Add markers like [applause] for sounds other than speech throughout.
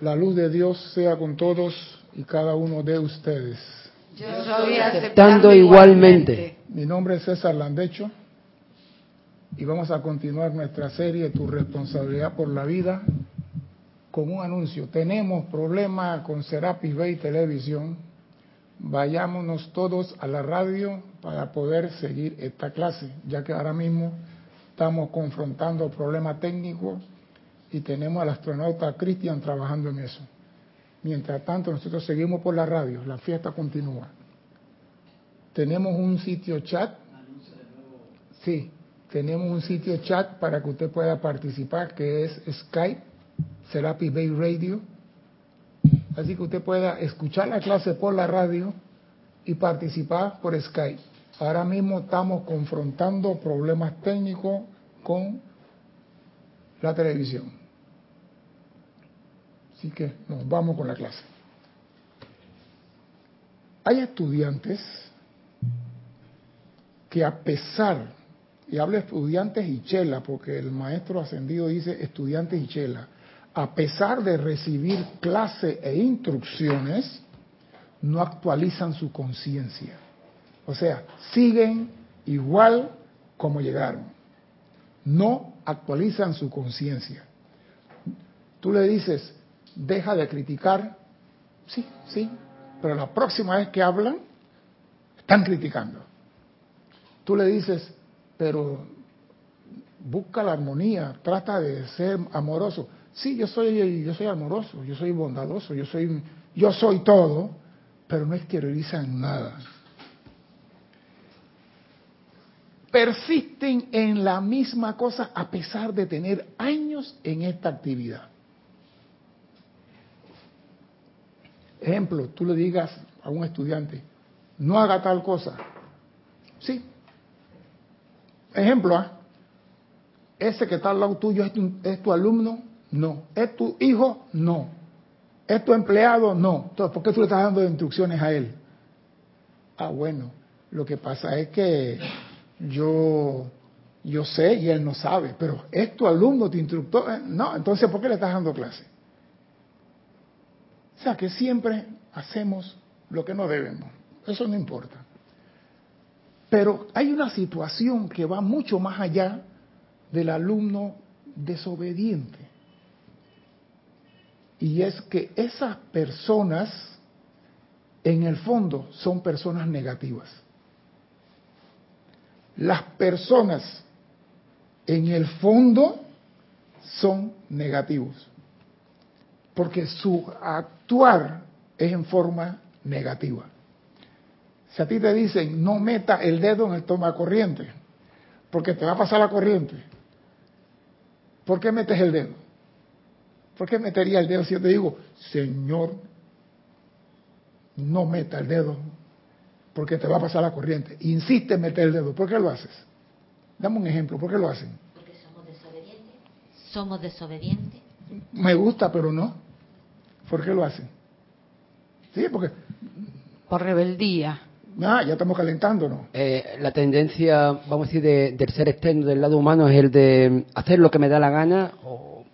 La luz de Dios sea con todos y cada uno de ustedes. Yo soy aceptando igualmente. Mi nombre es César Landecho y vamos a continuar nuestra serie Tu responsabilidad por la vida con un anuncio. Tenemos problemas con Serapis Bay Televisión. Vayámonos todos a la radio para poder seguir esta clase, ya que ahora mismo estamos confrontando problemas técnicos y tenemos al astronauta Christian trabajando en eso. Mientras tanto, nosotros seguimos por la radio, la fiesta continúa. Tenemos un sitio chat. Sí, tenemos un sitio chat para que usted pueda participar, que es Skype, Serapi Bay Radio. Así que usted pueda escuchar la clase por la radio y participar por Skype. Ahora mismo estamos confrontando problemas técnicos con la televisión. Así que nos vamos con la clase. Hay estudiantes que a pesar, y hablo de estudiantes y chela, porque el maestro ascendido dice estudiantes y chela, a pesar de recibir clase e instrucciones, no actualizan su conciencia. O sea, siguen igual como llegaron. No actualizan su conciencia. Tú le dices, deja de criticar. Sí, sí, pero la próxima vez que hablan, están criticando. Tú le dices, pero busca la armonía, trata de ser amoroso. Sí, yo soy, yo soy amoroso, yo soy bondadoso, yo soy, yo soy todo, pero no exteriorizan nada. Persisten en la misma cosa a pesar de tener años en esta actividad. Ejemplo, tú le digas a un estudiante, no haga tal cosa. Sí. Ejemplo, ¿ah? ese que está al lado tuyo es tu, es tu alumno, no. ¿Es tu hijo? No. ¿Es tu empleado? No. Entonces, ¿por qué tú le estás dando instrucciones a él? Ah, bueno, lo que pasa es que yo, yo sé y él no sabe, pero ¿es tu alumno, tu instructor? No, entonces ¿por qué le estás dando clase? O sea que siempre hacemos lo que no debemos. Eso no importa. Pero hay una situación que va mucho más allá del alumno desobediente. Y es que esas personas, en el fondo, son personas negativas. Las personas, en el fondo, son negativos. Porque su actuar es en forma negativa. Si a ti te dicen no meta el dedo en el toma corriente, porque te va a pasar la corriente, ¿por qué metes el dedo? ¿Por qué metería el dedo si yo te digo, Señor, no meta el dedo porque te va a pasar la corriente? Insiste en meter el dedo. ¿Por qué lo haces? Dame un ejemplo. ¿Por qué lo hacen? Porque somos desobedientes. Somos desobedientes. Me gusta, pero no. ¿Por qué lo hacen? Sí, porque... Por rebeldía. Ah, ya estamos calentándonos. Eh, la tendencia, vamos a decir, de, del ser externo, del lado humano, es el de hacer lo que me da la gana o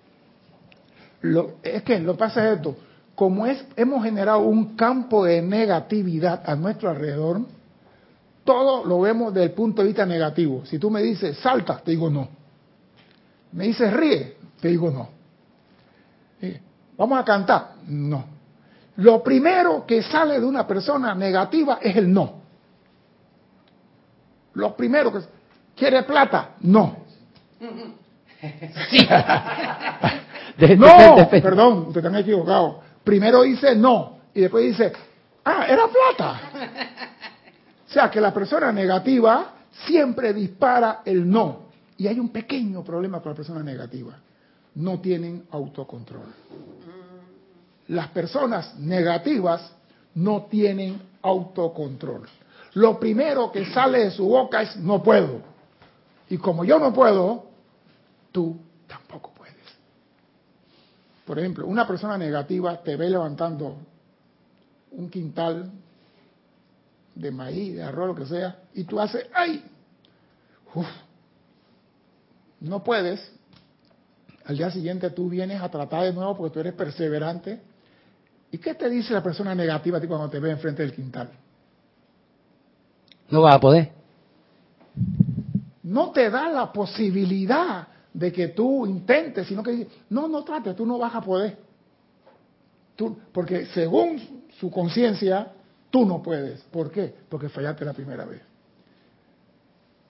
lo, es que lo que pasa es esto, como es, hemos generado un campo de negatividad a nuestro alrededor, todo lo vemos desde el punto de vista negativo. Si tú me dices salta, te digo no. Me dices ríe, te digo no. Vamos a cantar, no. Lo primero que sale de una persona negativa es el no. Lo primero que quiere plata, no. Sí. [laughs] no, perdón, te están equivocado. Primero dice no y después dice, ah, era plata. [laughs] O sea que la persona negativa siempre dispara el no. Y hay un pequeño problema con la persona negativa. No tienen autocontrol. Las personas negativas no tienen autocontrol. Lo primero que sale de su boca es no puedo. Y como yo no puedo, tú por ejemplo, una persona negativa te ve levantando un quintal de maíz, de arroz, lo que sea, y tú haces, ¡ay! no puedes. Al día siguiente tú vienes a tratar de nuevo porque tú eres perseverante. ¿Y qué te dice la persona negativa a ti cuando te ve enfrente del quintal? No va a poder. No te da la posibilidad de que tú intentes, sino que no, no trates, tú no vas a poder. Porque según su conciencia, tú no puedes. ¿Por qué? Porque fallaste la primera vez.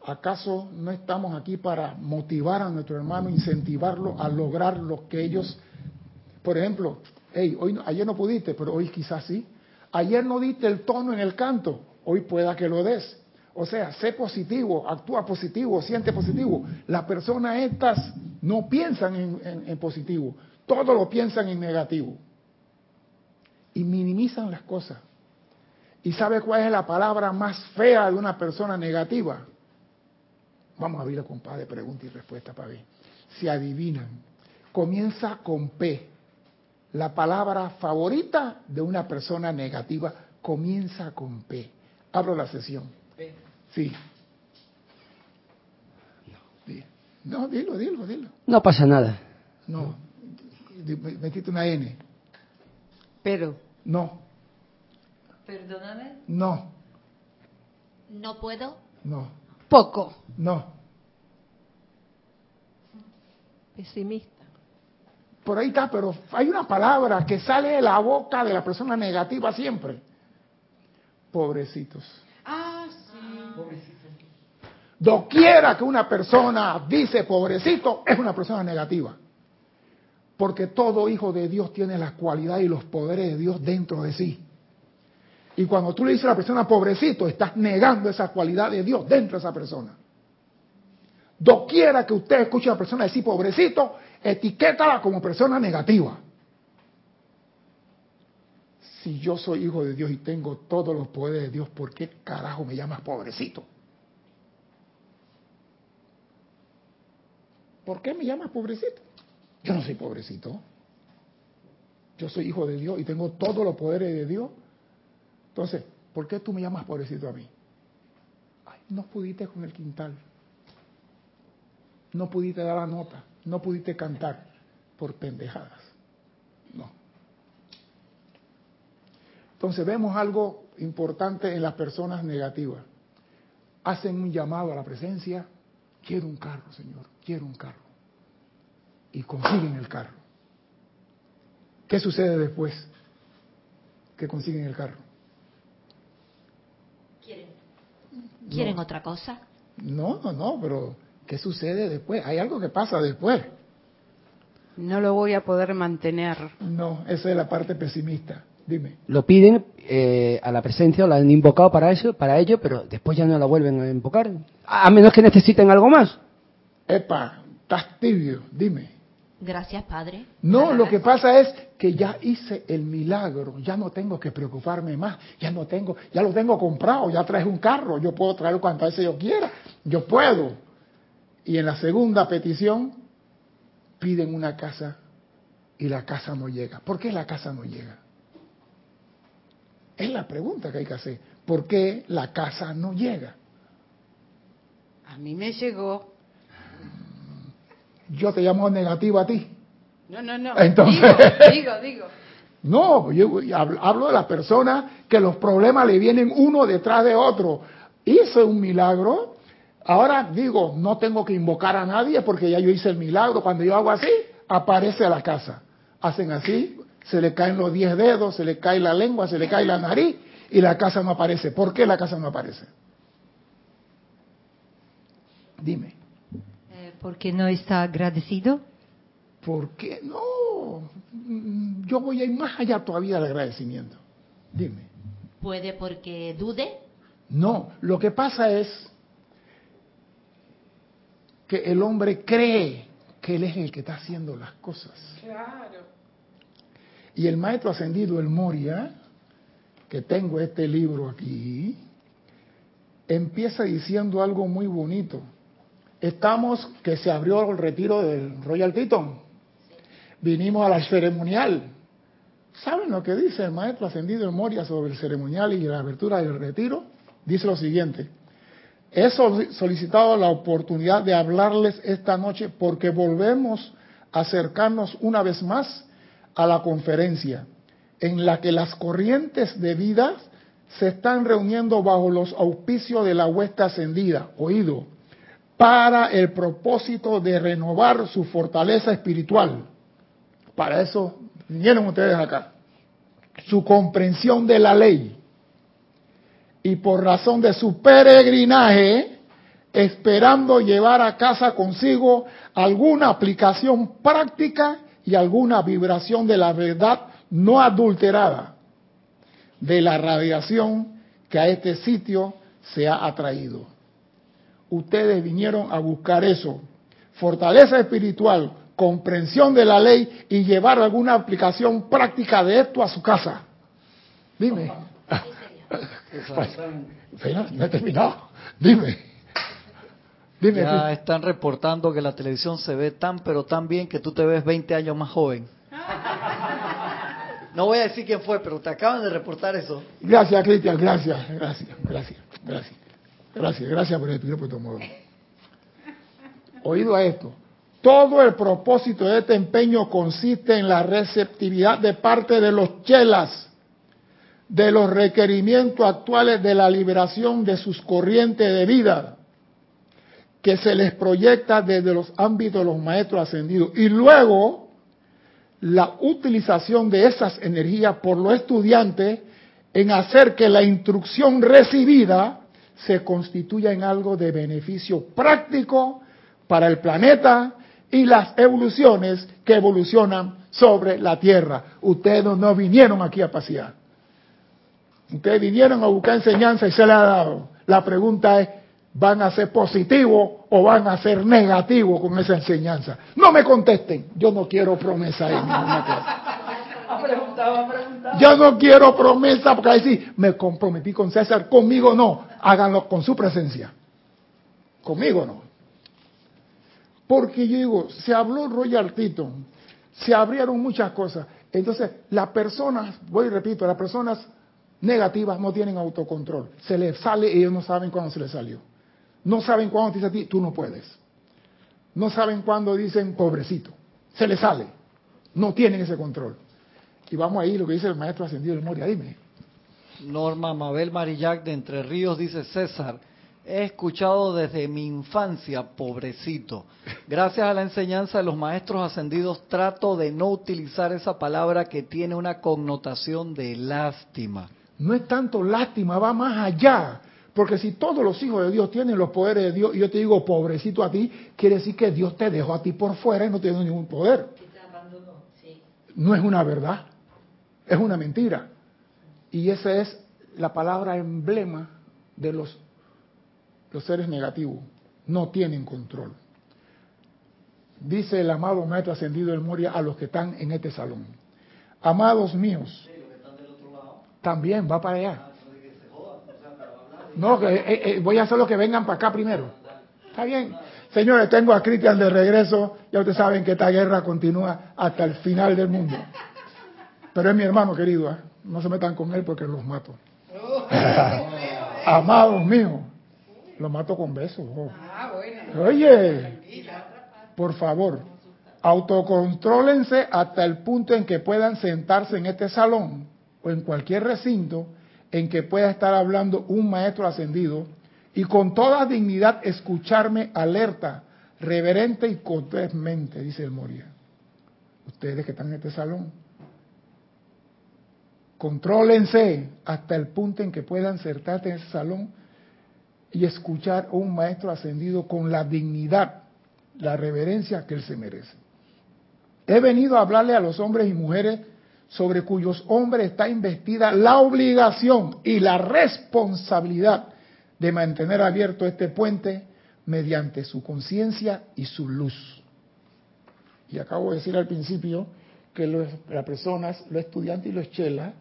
¿Acaso no estamos aquí para motivar a nuestro hermano, incentivarlo a lograr lo que ellos, por ejemplo, hey, hoy, ayer no pudiste, pero hoy quizás sí. Ayer no diste el tono en el canto, hoy pueda que lo des. O sea, sé positivo, actúa positivo, siente positivo. Las personas estas no piensan en, positivo, todo lo piensan en negativo. Y minimizan las cosas. ¿Y sabe cuál es la palabra más fea de una persona negativa? Vamos a abrir con de pregunta y respuesta para ver. Si adivinan, comienza con P. La palabra favorita de una persona negativa comienza con P. Abro la sesión. Sí. No, dilo, dilo, dilo. No pasa nada. No. Metiste una N. Pero. No. Perdóname. No. No puedo. No. Poco. No. Pesimista. Por ahí está, pero hay una palabra que sale de la boca de la persona negativa siempre. Pobrecitos. Doquiera que una persona dice pobrecito, es una persona negativa. Porque todo hijo de Dios tiene las cualidades y los poderes de Dios dentro de sí. Y cuando tú le dices a la persona pobrecito, estás negando esa cualidad de Dios dentro de esa persona. Doquiera que usted escuche a una persona decir pobrecito, etiquétala como persona negativa. Si yo soy hijo de Dios y tengo todos los poderes de Dios, ¿por qué carajo me llamas pobrecito? ¿Por qué me llamas pobrecito? Yo no soy pobrecito. Yo soy hijo de Dios y tengo todos los poderes de Dios. Entonces, ¿por qué tú me llamas pobrecito a mí? Ay, no pudiste con el quintal. No pudiste dar la nota. No pudiste cantar por pendejadas. No. Entonces vemos algo importante en las personas negativas. Hacen un llamado a la presencia. Quiero un carro, Señor. Quiero un carro. Y consiguen el carro. ¿Qué sucede después? Que consiguen el carro. ¿Quieren otra cosa? No, no, no, pero ¿qué sucede después? Hay algo que pasa después. No lo voy a poder mantener. No, esa es la parte pesimista. Dime. Lo piden eh, a la presencia, lo han invocado para eso, para ello, pero después ya no la vuelven a invocar. A menos que necesiten algo más. Epa, estás tibio, dime. Gracias, Padre. No, lo que pasa es que ya hice el milagro, ya no tengo que preocuparme más, ya no tengo, ya lo tengo comprado, ya traje un carro, yo puedo traerlo cuantas veces yo quiera, yo puedo. Y en la segunda petición piden una casa y la casa no llega. ¿Por qué la casa no llega? Es la pregunta que hay que hacer. ¿Por qué la casa no llega? A mí me llegó yo te llamo negativo a ti. No, no, no. Entonces, digo, digo, No, yo hablo de la persona que los problemas le vienen uno detrás de otro. Hice un milagro. Ahora digo, no tengo que invocar a nadie porque ya yo hice el milagro. Cuando yo hago así, aparece a la casa. Hacen así, se le caen los diez dedos, se le cae la lengua, se le cae la nariz y la casa no aparece. ¿Por qué la casa no aparece? Dime. ¿Porque no está agradecido? Porque no, yo voy a ir más allá todavía del agradecimiento. Dime. ¿Puede porque dude? No, lo que pasa es que el hombre cree que él es el que está haciendo las cosas. Claro. Y el maestro ascendido, el Moria, que tengo este libro aquí, empieza diciendo algo muy bonito estamos que se abrió el retiro del Royal Teton. Vinimos a la ceremonial. ¿Saben lo que dice el maestro ascendido en Moria sobre el ceremonial y la abertura del retiro? Dice lo siguiente. He solicitado la oportunidad de hablarles esta noche porque volvemos acercarnos una vez más a la conferencia en la que las corrientes de vida se están reuniendo bajo los auspicios de la huesta ascendida, oído, para el propósito de renovar su fortaleza espiritual. Para eso vinieron ustedes acá. Su comprensión de la ley. Y por razón de su peregrinaje, esperando llevar a casa consigo alguna aplicación práctica y alguna vibración de la verdad no adulterada de la radiación que a este sitio se ha atraído. Ustedes vinieron a buscar eso, fortaleza espiritual, comprensión de la ley y llevar alguna aplicación práctica de esto a su casa. Dime. [laughs] No he terminado. Dime. Dime. Ya sí. están reportando que la televisión se ve tan pero tan bien que tú te ves 20 años más joven. No voy a decir quién fue, pero te acaban de reportar eso. Gracias, Cristian, gracias, gracias, gracias, gracias. Gracias, gracias por el tu modo. Oído a esto. Todo el propósito de este empeño consiste en la receptividad de parte de los chelas de los requerimientos actuales de la liberación de sus corrientes de vida que se les proyecta desde los ámbitos de los maestros ascendidos. Y luego la utilización de esas energías por los estudiantes en hacer que la instrucción recibida se constituya en algo de beneficio práctico para el planeta y las evoluciones que evolucionan sobre la Tierra. Ustedes no, vinieron aquí a pasear. Ustedes vinieron a buscar enseñanza y se le ha dado. La pregunta es, ¿van a ser positivos o van a ser negativos con esa enseñanza? No me contesten, yo no quiero promesa en ninguna [laughs] clase. Yo no quiero promesa porque ahí sí, me comprometí con César, conmigo no, háganlo con su presencia. Conmigo no. Porque yo digo, se habló Royal Teton, se abrieron muchas cosas. Entonces, las personas, voy y repito, las personas negativas no tienen autocontrol. Se les sale y ellos no saben cuándo se les salió. No saben cuándo te dice a ti, tú no puedes. No saben cuándo dicen, pobrecito. Se les sale. No tienen ese control. Y vamos ahí lo que dice el maestro ascendido del Moria. Dime. Norma Mabel Marillac de Entre Ríos dice César, he escuchado desde mi infancia, pobrecito. Gracias a la enseñanza de los maestros ascendidos trato de no utilizar esa palabra que tiene una connotación de lástima. No es tanto lástima, va más allá. Porque si todos los hijos de Dios tienen los poderes de Dios y yo te digo pobrecito a ti, quiere decir que Dios te dejó a ti por fuera y no tiene ningún poder. No es una verdad, es una mentira. Y esa es la palabra emblema de los, los seres negativos. No tienen control. Dice el amado Maestro Ascendido del Moria a los que están en este salón. Amados míos, también va para allá. No, que, eh, eh, voy a hacer lo que vengan para acá primero. Está bien. Señores, tengo a Cristian de regreso. Ya ustedes saben que esta guerra continúa hasta el final del mundo. Pero es mi hermano querido. ¿eh? No se metan con él porque los mato. [laughs] Amados míos, los mato con besos. oh. Oye, por favor, autocontrólense hasta el punto en que puedan sentarse en este salón o en cualquier recinto en que pueda estar hablando un maestro ascendido y con toda dignidad escucharme alerta, reverente y cortésmente, dice el Moria. Ustedes que están en este salón, contrólense hasta el punto en que puedan sentarse en ese salón y escuchar a un maestro ascendido con la dignidad, la reverencia que él se merece. He venido a hablarle a los hombres y mujeres sobre cuyos hombres está investida la obligación y la responsabilidad de mantener abierto este puente mediante su conciencia y su luz. Y acabo de decir al principio que las personas, los estudiantes y los chelas,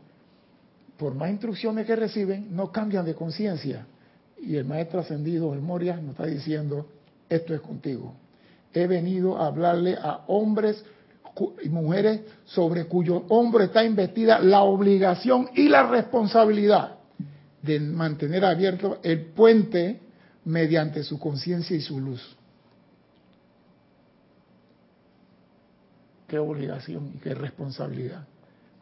por más instrucciones que reciben, no cambian de conciencia. Y el maestro ascendido, el Moria, nos está diciendo, esto es contigo. He venido a hablarle a hombres y mujeres sobre cuyo hombro está investida la obligación y la responsabilidad de mantener abierto el puente mediante su conciencia y su luz. qué obligación y qué responsabilidad.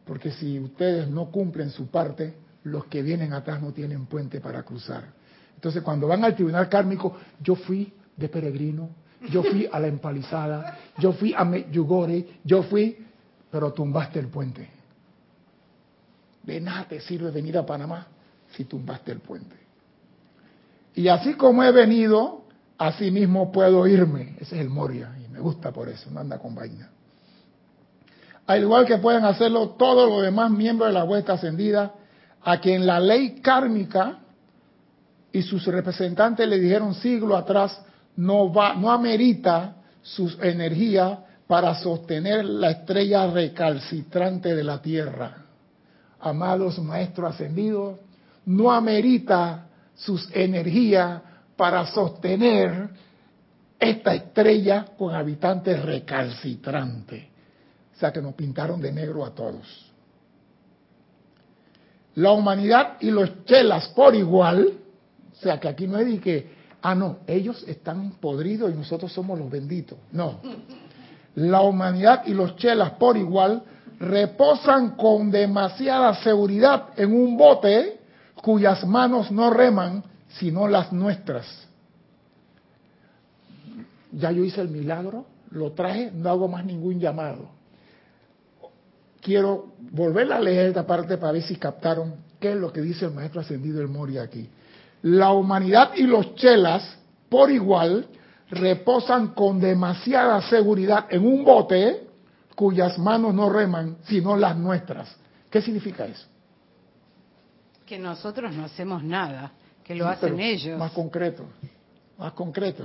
Porque si ustedes no cumplen su parte, los que vienen atrás no tienen puente para cruzar. Entonces, cuando van al tribunal kármico, yo fui de peregrino, yo fui a la empalizada, yo fui a Medjugorje, yo fui, pero tumbaste el puente. De nada te sirve venir a Panamá si tumbaste el puente. Y así como he venido, así mismo puedo irme. Ese es el Moria, y me gusta por eso, no anda con vaina. Al igual que pueden hacerlo todos los demás miembros de la huesta ascendida, a quien la ley kármica y sus representantes le dijeron siglo atrás, no, va, no amerita sus energías para sostener la estrella recalcitrante de la Tierra. Amados maestros ascendidos, no amerita sus energías para sostener esta estrella con habitantes recalcitrantes. O sea que nos pintaron de negro a todos. La humanidad y los chelas por igual, o sea que aquí no es que, ah, no, ellos están podridos y nosotros somos los benditos. No. La humanidad y los chelas por igual reposan con demasiada seguridad en un bote cuyas manos no reman sino las nuestras. Ya yo hice el milagro, lo traje, no hago más ningún llamado. Quiero volver a leer esta parte para ver si captaron qué es lo que dice el maestro ascendido del Mori aquí. La humanidad y los chelas, por igual, reposan con demasiada seguridad en un bote cuyas manos no reman, sino las nuestras. ¿Qué significa eso? Que nosotros no hacemos nada, que lo Sí, hacen ellos. Más concreto, más concreto.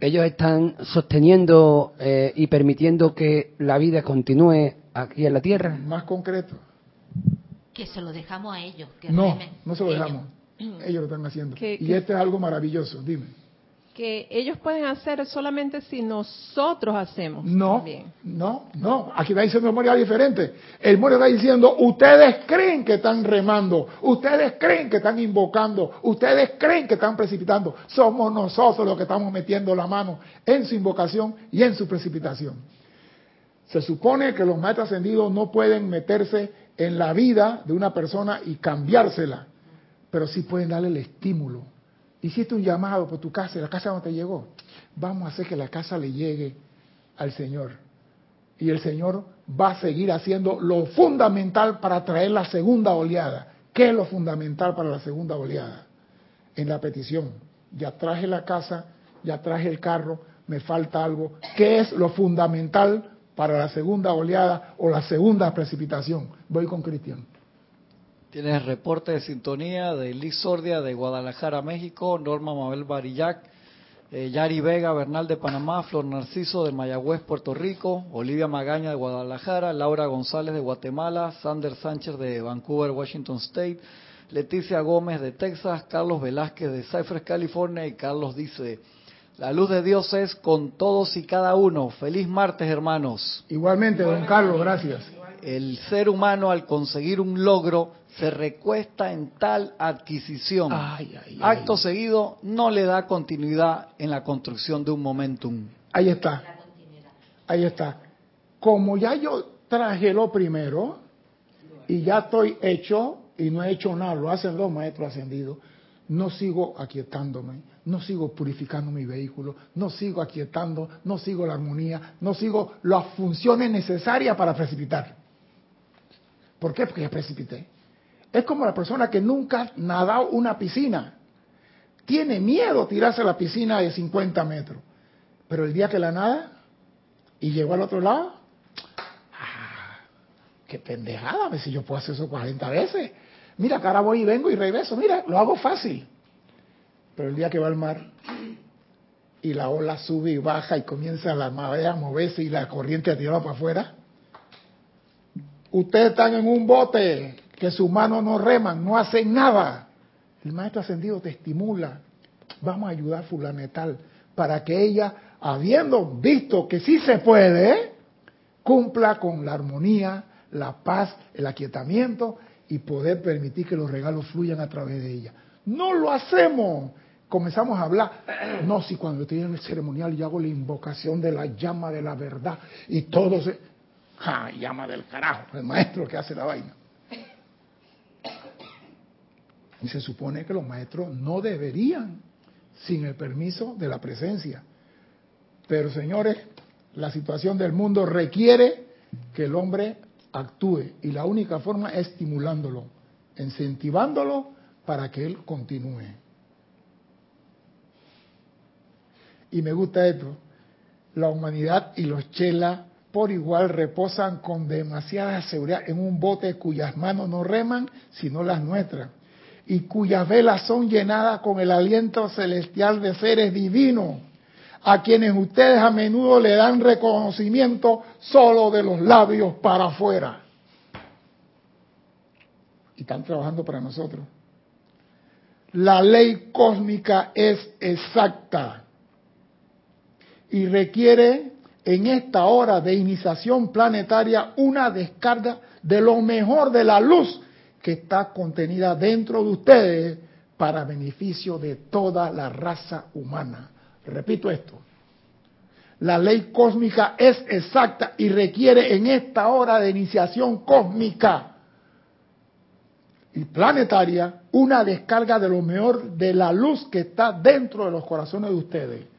Ellos están sosteniendo eh, y permitiendo que la vida continúe aquí en la Tierra. Más concreto. Que se lo dejamos a ellos. Que No, remen. no se lo dejamos. Ellos [clears throat] lo están haciendo. Que- y que- esto es algo maravilloso, dime. que ellos pueden hacer solamente si nosotros hacemos No, también. no, no. Aquí está diciendo el Moria diferente. El Moria está diciendo, ustedes creen que están remando, ustedes creen que están invocando, ustedes creen que están precipitando. Somos nosotros los que estamos metiendo la mano en su invocación y en su precipitación. Se supone que los maestros ascendidos no pueden meterse en la vida de una persona y cambiársela, pero sí pueden darle el estímulo. Hiciste un llamado por tu casa la casa no te llegó. Vamos a hacer que la casa le llegue al Señor. Y el Señor va a seguir haciendo lo fundamental para traer la segunda oleada. ¿Qué es lo fundamental para la segunda oleada? En la petición. Ya traje la casa, ya traje el carro, me falta algo. ¿Qué es lo fundamental para la segunda oleada o la segunda precipitación? Voy con Cristian. Tienes reporte de sintonía de Liz Sordia de Guadalajara, México, Norma Mabel Barillac, eh, Yari Vega Bernal de Panamá, Flor Narciso de Mayagüez, Puerto Rico, Olivia Magaña de Guadalajara, Laura González de Guatemala, Sander Sánchez de Vancouver, Washington State, Leticia Gómez de Texas, Carlos Velázquez de Cypress, California y Carlos dice, la luz de Dios es con todos y cada uno. Feliz martes, hermanos. Igualmente, don Carlos, gracias. El ser humano al conseguir un logro se recuesta en tal adquisición. Ay, ay, ay. Acto seguido no le da continuidad en la construcción de un momentum. Ahí está. Ahí está. Como ya yo traje lo primero y ya estoy hecho y no he hecho nada, lo hacen los maestros ascendidos, no sigo aquietándome, no sigo purificando mi vehículo, no sigo aquietando, no sigo la armonía, no sigo las funciones necesarias para precipitar. ¿Por qué? Porque ya precipité. Es como la persona que nunca ha nadado una piscina. Tiene miedo tirarse a la piscina de 50 metros. Pero el día que la nada y llegó al otro lado, ¡ah! ¡Qué pendejada! A ver si yo puedo hacer eso 40 veces. Mira, que ahora voy y vengo y regreso. Mira, lo hago fácil. Pero el día que va al mar y la ola sube y baja y comienza la marea a moverse y la corriente a tirarla para afuera, ustedes están en un bote que sus manos no reman, no hacen nada. El maestro ascendido te estimula. Vamos a ayudar a fulanetal para que ella, habiendo visto que sí se puede, cumpla con la armonía, la paz, el aquietamiento y poder permitir que los regalos fluyan a través de ella. No lo hacemos. comenzamos a hablar. No, si cuando estoy en el ceremonial yo hago la invocación de la llama de la verdad y todo se... ¡Ja! Llama del carajo, el maestro que hace la vaina. Y se supone que los maestros no deberían sin el permiso de la presencia. Pero señores, la situación del mundo requiere que el hombre actúe y la única forma es estimulándolo, incentivándolo para que él continúe. Y me gusta esto, la humanidad y los chelas por igual reposan con demasiada seguridad en un bote cuyas manos no reman, sino las nuestras, y cuyas velas son llenadas con el aliento celestial de seres divinos, a quienes ustedes a menudo le dan reconocimiento solo de los labios para afuera. Y están trabajando para nosotros. La ley cósmica es exacta y requiere en esta hora de iniciación planetaria una descarga de lo mejor de la luz que está contenida dentro de ustedes para beneficio de toda la raza humana. Repito esto. La ley cósmica es exacta y requiere en esta hora de iniciación cósmica y planetaria una descarga de lo mejor de la luz que está dentro de los corazones de ustedes.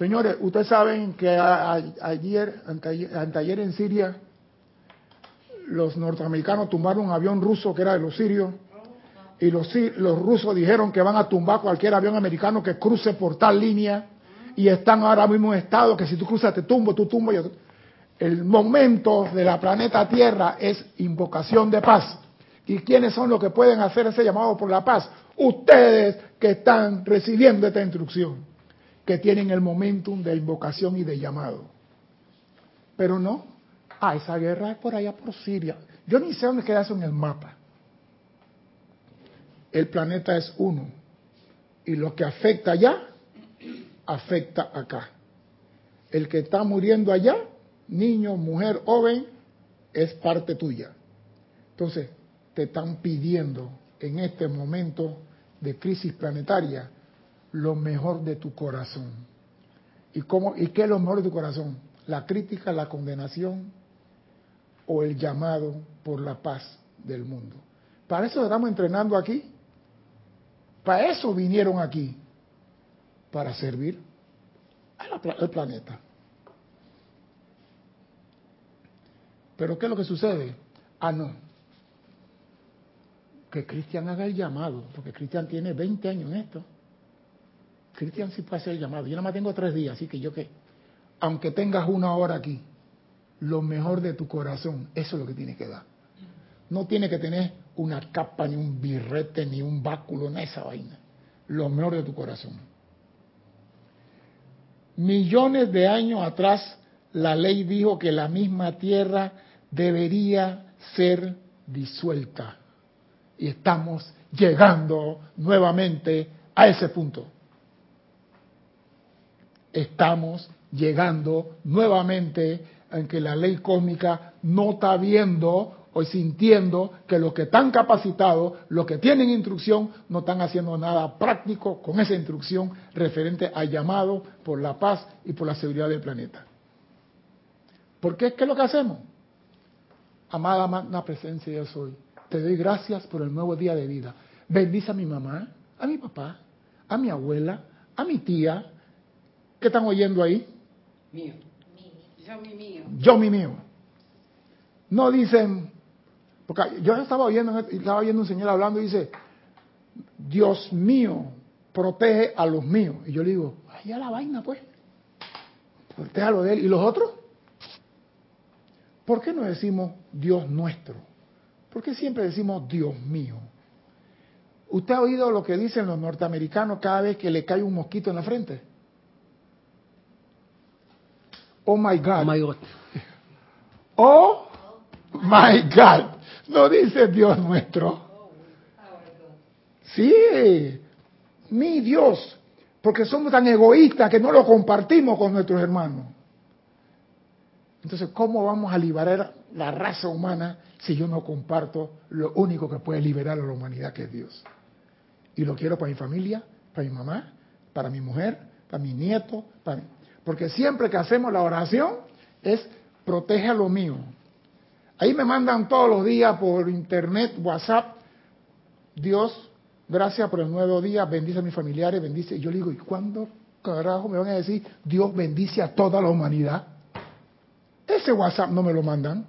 Señores, ustedes saben que ayer, anteayer en Siria, los norteamericanos tumbaron un avión ruso que era de los sirios y los, los rusos dijeron que van a tumbar cualquier avión americano que cruce por tal línea y están ahora mismo en estado que si tú cruzas te tumbo, tú tumbo. Yo... El momento de la planeta Tierra es invocación de paz. ¿Y quiénes son los que pueden hacer ese llamado por la paz? Ustedes que están recibiendo esta instrucción, que tienen el momentum de invocación y de llamado. Pero no, ah, esa guerra es por allá por Siria. Yo ni sé dónde queda eso en el mapa. El planeta es uno. Y lo que afecta allá, afecta acá. El que está muriendo allá, niño, mujer, joven, es parte tuya. Entonces, te están pidiendo en este momento de crisis planetaria lo mejor de tu corazón. ¿Y, cómo, ¿Y qué es lo mejor de tu corazón? ¿La crítica, la condenación o el llamado por la paz del mundo? Para eso estamos entrenando aquí. Para eso vinieron aquí. Para servir al planeta. Pero ¿qué es lo que sucede? Ah, no que Cristian haga el llamado, porque Cristian tiene 20 años en esto. Cristian sí puede el llamado. Yo nada más tengo tres días, así que yo qué. Aunque tengas una hora aquí, lo mejor de tu corazón, eso es lo que tiene que dar. No tiene que tener una capa, ni un birrete, ni un báculo, en esa vaina. Lo mejor de tu corazón. Millones de años atrás, la ley dijo que la misma tierra debería ser disuelta y estamos llegando nuevamente a ese punto. Estamos llegando nuevamente en que la ley cósmica no está viendo o sintiendo que los que están capacitados, los que tienen instrucción, no están haciendo nada práctico con esa instrucción referente al llamado por la paz y por la seguridad del planeta. ¿Por qué? ¿Qué es lo que hacemos? Amada magna presencia yo soy te doy gracias por el nuevo día de vida. Bendice a mi mamá, a mi papá, a mi abuela, a mi tía. ¿Qué están oyendo ahí? Mío. Yo mi mío. Yo mi mío. No dicen, porque yo estaba oyendo, estaba viendo un señor hablando y dice, Dios mío, protege a los míos. Y yo le digo, allá la vaina pues. Protege a lo de él. ¿Y los otros? ¿Por qué no decimos Dios nuestro? ¿Por qué siempre decimos Dios mío? ¿Usted ha oído lo que dicen los norteamericanos cada vez que le cae un mosquito en la frente? Oh my God. Oh my God. Oh my God. No dice Dios nuestro. Sí, mi Dios. Porque somos tan egoístas que no lo compartimos con nuestros hermanos. Entonces, ¿cómo vamos a liberar la raza humana si yo no comparto lo único que puede liberar a la humanidad que es Dios? Y lo quiero para mi familia para mi mamá, para mi mujer, para mi nieto, para porque siempre que hacemos la oración es protege a lo mío. Ahí me mandan todos los días por internet, WhatsApp, Dios, gracias por el nuevo día, bendice a mis familiares, bendice. Yo le digo, ¿y cuándo carajo me van a decir Dios bendice a toda la humanidad? Ese WhatsApp no me lo mandan.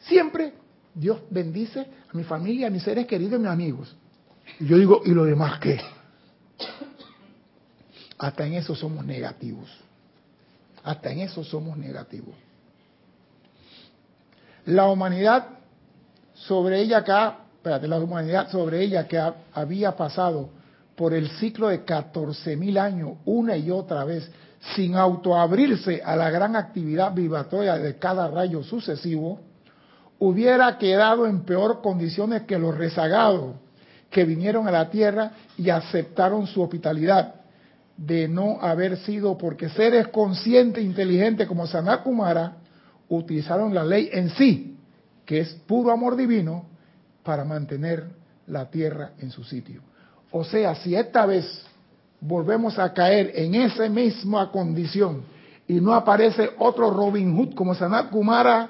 Siempre Dios bendice a mi familia, a mis seres queridos y a mis amigos. Y yo digo, ¿y lo demás qué? Hasta en eso somos negativos. Hasta en eso somos negativos. La humanidad sobre ella que espérate, la humanidad sobre ella que había pasado por el ciclo de 14.000 años una y otra vez sin autoabrirse a la gran actividad vibratoria de cada rayo sucesivo, hubiera quedado en peor condiciones que los rezagados que vinieron a la tierra y aceptaron su hospitalidad de no haber sido porque seres conscientes inteligentes como Sanat Kumara utilizaron la ley en sí, que es puro amor divino, para mantener la tierra en su sitio. O sea, si esta vez volvemos a caer en esa misma condición y no aparece otro Robin Hood como Sanat Kumara,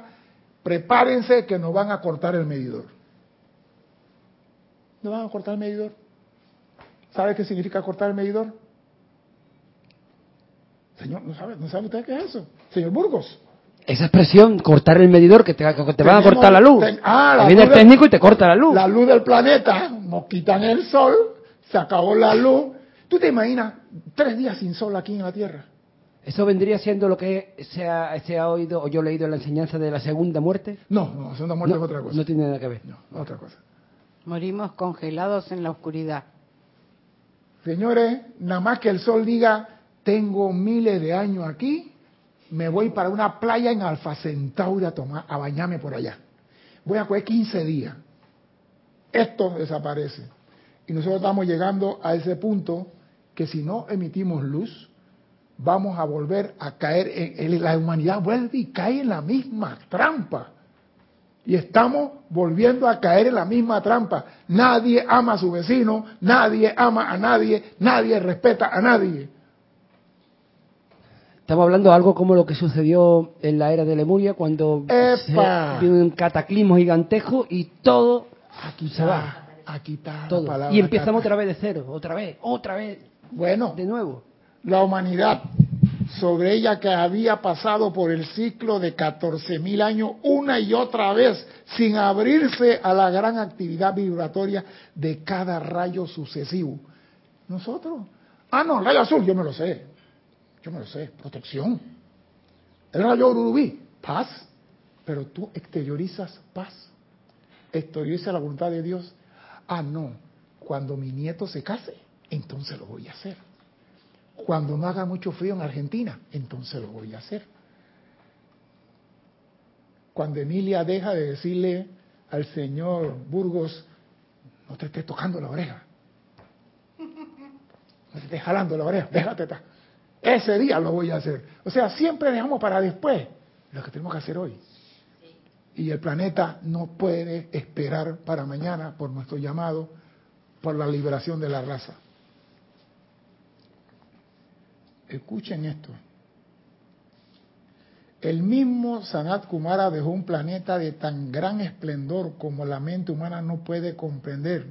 prepárense que nos van a cortar el medidor. ¿No van a cortar el medidor? ¿Sabe qué significa cortar el medidor? Señor, ¿no sabe, ¿no sabe usted qué es eso? Señor Burgos. Esa expresión, cortar el medidor, que te, que te van a cortar la luz. ah, la viene el técnico y te corta la luz. La luz del planeta, nos quitan el sol, se acabó la luz. ¿Tú te imaginas tres días sin sol aquí en la Tierra? ¿Eso vendría siendo lo que se ha, se ha oído o yo he leído en la enseñanza de la segunda muerte? No, no, la segunda muerte es otra cosa. No tiene nada que ver. No, otra cosa. Morimos congelados en la oscuridad. Señores, nada más que el sol diga, tengo miles de años aquí, me voy para una playa en Alfa Centauri a, tomar, a bañarme por allá. Voy a coger 15 días. Esto desaparece. Y nosotros estamos llegando a ese punto que si no emitimos luz, vamos a volver a caer en, la humanidad vuelve y cae en la misma trampa. Y estamos volviendo a caer en la misma trampa. Nadie ama a su vecino, nadie ama a nadie, nadie respeta a nadie. Estamos hablando de algo como lo que sucedió en la era de Lemuria cuando vino un cataclismo gigantesco y todo aquí se va. Aquí está todo. y empezamos otra vez de cero, otra vez, otra vez. Bueno, de nuevo. La humanidad sobre ella que había pasado por el ciclo de 14.000 años una y otra vez sin abrirse a la gran actividad vibratoria de cada rayo sucesivo. Nosotros, ah no, rayo azul, yo me lo sé, yo me lo sé, protección. El rayo urubí, paz. Pero tú exteriorizas paz. Exteriorizas la voluntad de Dios. Ah, no. Cuando mi nieto se case, entonces lo voy a hacer. Cuando no haga mucho frío en Argentina, entonces lo voy a hacer. Cuando Emilia deja de decirle al señor Burgos, no te estés tocando la oreja. No te estés jalando la oreja, déjate. Ese día lo voy a hacer. O sea, siempre dejamos para después lo que tenemos que hacer hoy. Y el planeta no puede esperar para mañana por nuestro llamado, por la liberación de la raza. Escuchen esto. El mismo Sanat Kumara dejó un planeta de tan gran esplendor como la mente humana no puede comprender.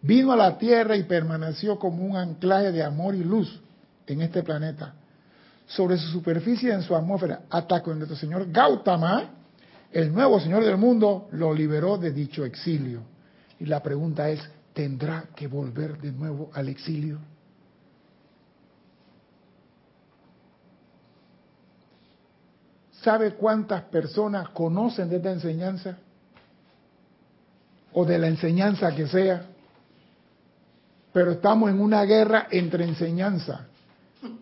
Vino a la Tierra y permaneció como un anclaje de amor y luz en este planeta, sobre su superficie en su atmósfera, hasta que nuestro señor Gautama, el nuevo señor del mundo, lo liberó de dicho exilio. Y la pregunta es, ¿tendrá que volver de nuevo al exilio? ¿Sabe cuántas personas conocen de esta enseñanza? O de la enseñanza que sea. Pero estamos en una guerra entre enseñanza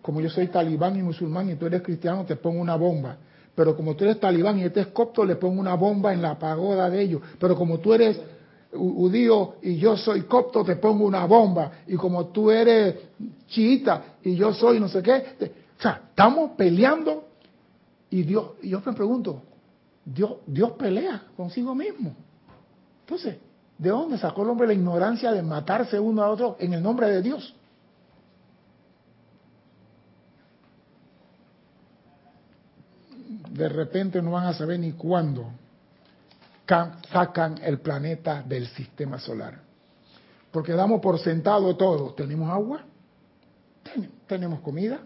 como yo soy talibán y musulmán y tú eres cristiano, te pongo una bomba. Pero como tú eres talibán y este es copto, le pongo una bomba en la pagoda de ellos. Pero como tú eres judío y yo soy copto, te pongo una bomba. Y como tú eres chiita y yo soy no sé qué. O sea, estamos peleando y Dios, y yo me pregunto, Dios, Dios pelea consigo mismo. Entonces, ¿de dónde sacó el hombre la ignorancia de matarse uno a otro en el nombre de Dios? De repente no van a saber ni cuándo ca- sacan el planeta del sistema solar. Porque damos por sentado todo. Tenemos agua, ten- tenemos comida,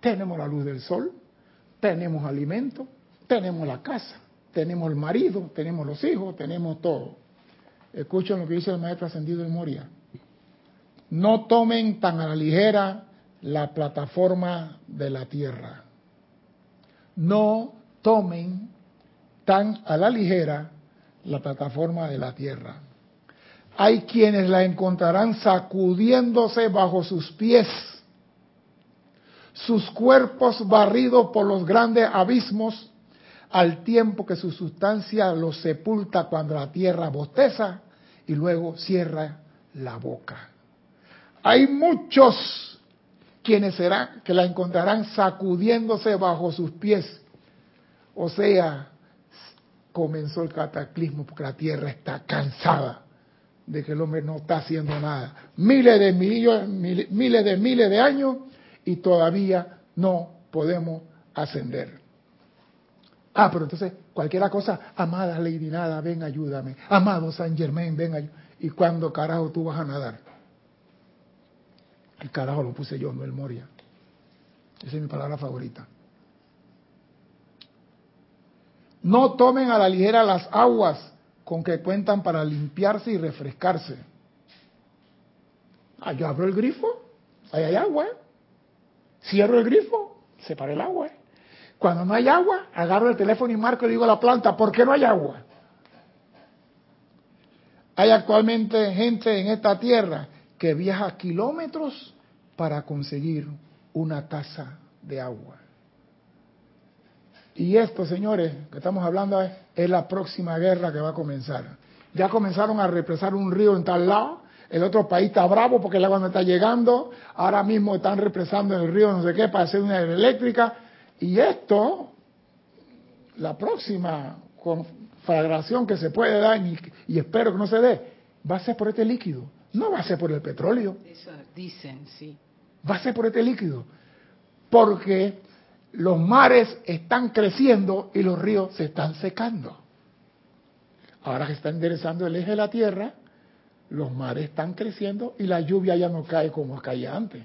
tenemos la luz del sol, tenemos alimento, tenemos la casa, tenemos el marido, tenemos los hijos, tenemos todo. Escuchen lo que dice el maestro ascendido de Moria. No tomen tan a la ligera la plataforma de la tierra. No tomen tan a la ligera la plataforma de la tierra. Hay quienes la encontrarán sacudiéndose bajo sus pies, sus cuerpos barridos por los grandes abismos, al tiempo que su sustancia los sepulta cuando la tierra bosteza y luego cierra la boca. Hay muchos quienes serán que la encontrarán sacudiéndose bajo sus pies. O sea, comenzó el cataclismo porque la tierra está cansada de que el hombre no está haciendo nada. Miles de miles de miles de años y todavía no podemos ascender. Ah, pero entonces cualquiera cosa, amada Lady Nada, ven ayúdame. Amado San Germain, ven ayúdame. ¿Y cuándo carajo tú vas a nadar? El carajo lo puse yo, no el Moria. Esa es mi palabra favorita. No tomen a la ligera las aguas con que cuentan para limpiarse y refrescarse. Ah, yo abro el grifo, ahí hay agua. Cierro el grifo, se para el agua. Cuando no hay agua, agarro el teléfono y marco y digo a la planta, ¿por qué no hay agua? Hay actualmente gente en esta tierra que viaja kilómetros para conseguir una taza de agua. Y esto, señores, que estamos hablando es, es la próxima guerra que va a comenzar. Ya comenzaron a represar un río en tal lado, el otro país está bravo porque el agua no está llegando, ahora mismo están represando el río no sé qué para hacer una eléctrica, y esto, la próxima conflagración que se puede dar, y, y espero que no se dé, va a ser por este líquido, no va a ser por el petróleo, Eso dicen, sí. va a ser por este líquido, porque los mares están creciendo y los ríos se están secando. Ahora que está enderezando el eje de la Tierra, los mares están creciendo y la lluvia ya no cae como caía antes.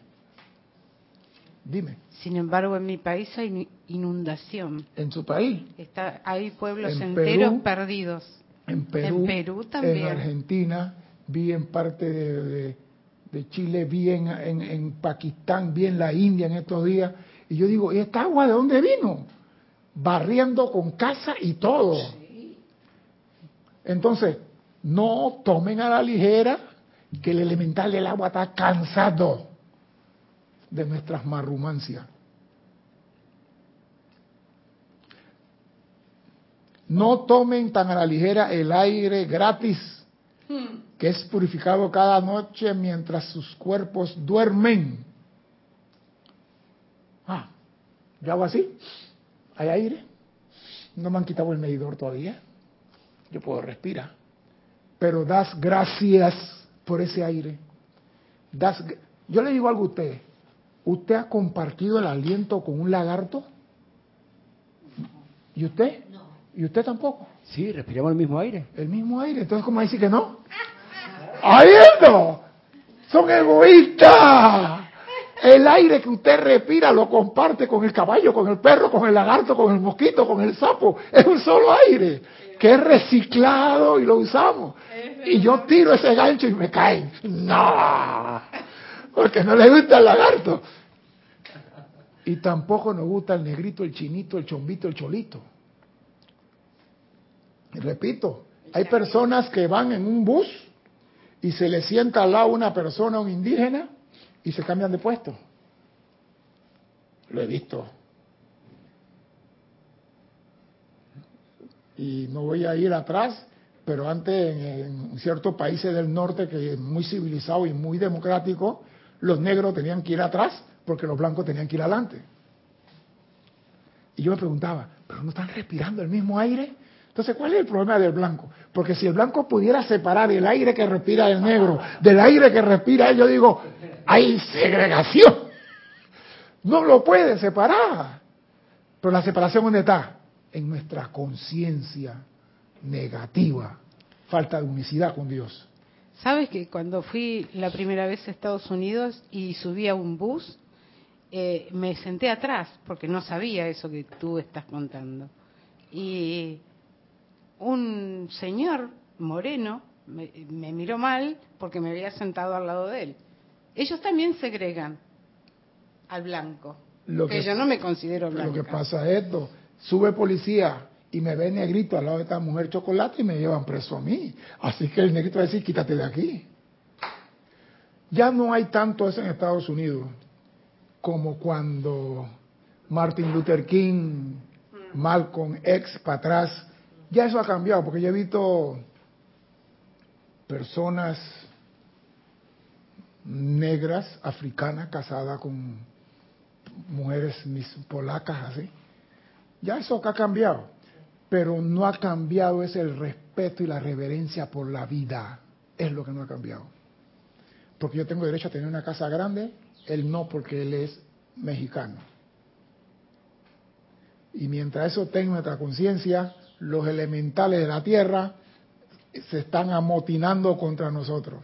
Dime, Sin embargo, en mi país hay inundación. en su país, Está, hay pueblos En enteros Perú, perdidos. en Perú, En Perú también. en Argentina, vi en parte de, de- de Chile, vi en, en- en Pakistán, vi en la India en estos días. Y yo digo, ¿y esta agua de dónde vino? Barriendo con casa y todo. Entonces, no tomen a la ligera que el elemental del agua está cansado de nuestras marrumancias. No tomen tan a la ligera el aire gratis que es purificado cada noche mientras sus cuerpos duermen. Ah, yo hago así. ¿Hay aire? No me han quitado el medidor todavía. Yo puedo respirar. Pero das gracias por ese aire. Das, yo le digo algo a usted. ¿Usted ha compartido el aliento con un lagarto? ¿Y usted? No. ¿Y usted tampoco? Sí, respiramos el mismo aire. El mismo aire. Entonces, ¿cómo decir que no? [laughs] ¡Ahí no! ¡Son egoístas! El aire que usted respira lo comparte con el caballo, con el perro, con el lagarto, con el mosquito, con el sapo. Es un solo aire que es reciclado y lo usamos. Y yo tiro ese gancho y me caen. ¡No! Porque no le gusta el lagarto. Y tampoco nos gusta el negrito, el chinito, el chombito, el cholito. Repito, hay personas que van en un bus y se le sienta al lado una persona, un indígena, y se cambian de puesto. Lo he visto. Y no voy a ir atrás, pero antes en, ciertos países del norte, que es muy civilizado y muy democrático, los negros tenían que ir atrás porque los blancos tenían que ir adelante. Y yo me preguntaba, ¿pero no están respirando el mismo aire? Entonces, ¿cuál es el problema del blanco? Porque si el blanco pudiera separar el aire que respira el negro del aire que respira él, yo digo, hay segregación. No lo puede separar. Pero la separación, ¿dónde está? en nuestra conciencia negativa, falta de unicidad con Dios. ¿Sabes que cuando fui la primera vez a Estados Unidos y subí a un bus, eh, me senté atrás porque no sabía eso que tú estás contando? Y un señor moreno me, me miró mal porque me había sentado al lado de él. Ellos también segregan al blanco. Lo que, que- yo no me considero blanca. Lo que pasa es esto, sube policía y me ve negrito al lado de esta mujer chocolate y me llevan preso a mí. Así que el negrito va a decir, quítate de aquí. Ya no hay tanto eso en Estados Unidos como cuando Martin Luther King, Malcolm X para atrás. Ya eso ha cambiado porque yo he visto personas negras, africanas, casadas con mujeres mis polacas así. Ya eso ha cambiado, pero no ha cambiado es el respeto y la reverencia por la vida, es lo que no ha cambiado. Porque yo tengo derecho a tener una casa grande, él no porque él es mexicano. Y mientras eso tenga nuestra conciencia, los elementales de la tierra se están amotinando contra nosotros.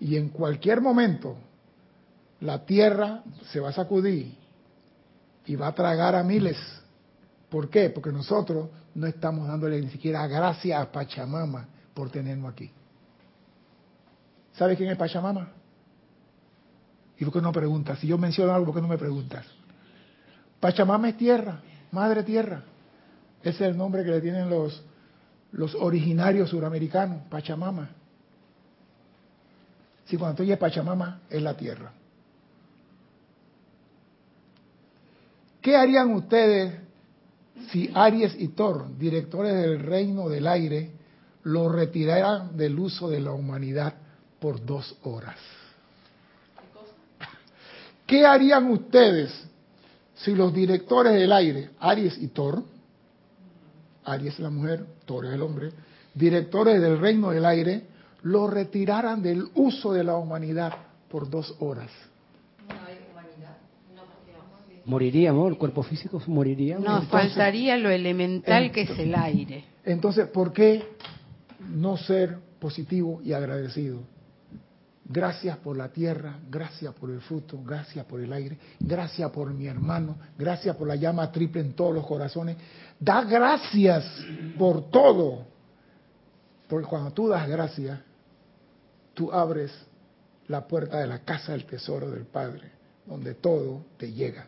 Y en cualquier momento la tierra se va a sacudir y va a tragar a miles. ¿Por qué? Porque nosotros no estamos dándole ni siquiera gracias a Pachamama por tenernos aquí. ¿Sabes quién es Pachamama? ¿Y por qué no preguntas? Si yo menciono algo, ¿por qué no me preguntas? Pachamama es tierra, madre tierra. Ese es el nombre que le tienen los, los originarios suramericanos, Pachamama. Si cuando tú oyes Pachamama, es la tierra. ¿Qué harían ustedes si Aries y Thor, directores del reino del aire, lo retiraran del uso de la humanidad por dos horas? ¿Qué harían ustedes si los directores del aire, Aries y Thor, Aries es la mujer, Thor es el hombre, directores del reino del aire, lo retiraran del uso de la humanidad por dos horas? Moriríamos, el cuerpo físico moriría. Nos Entonces, faltaría lo elemental en- que es el aire. Entonces, ¿por qué no ser positivo y agradecido? Gracias por la tierra, gracias por el fruto, gracias por el aire, gracias por mi hermano, gracias por la llama triple en todos los corazones. Da gracias por todo. Porque cuando tú das gracias, tú abres la puerta de la casa del tesoro del Padre, donde todo te llega.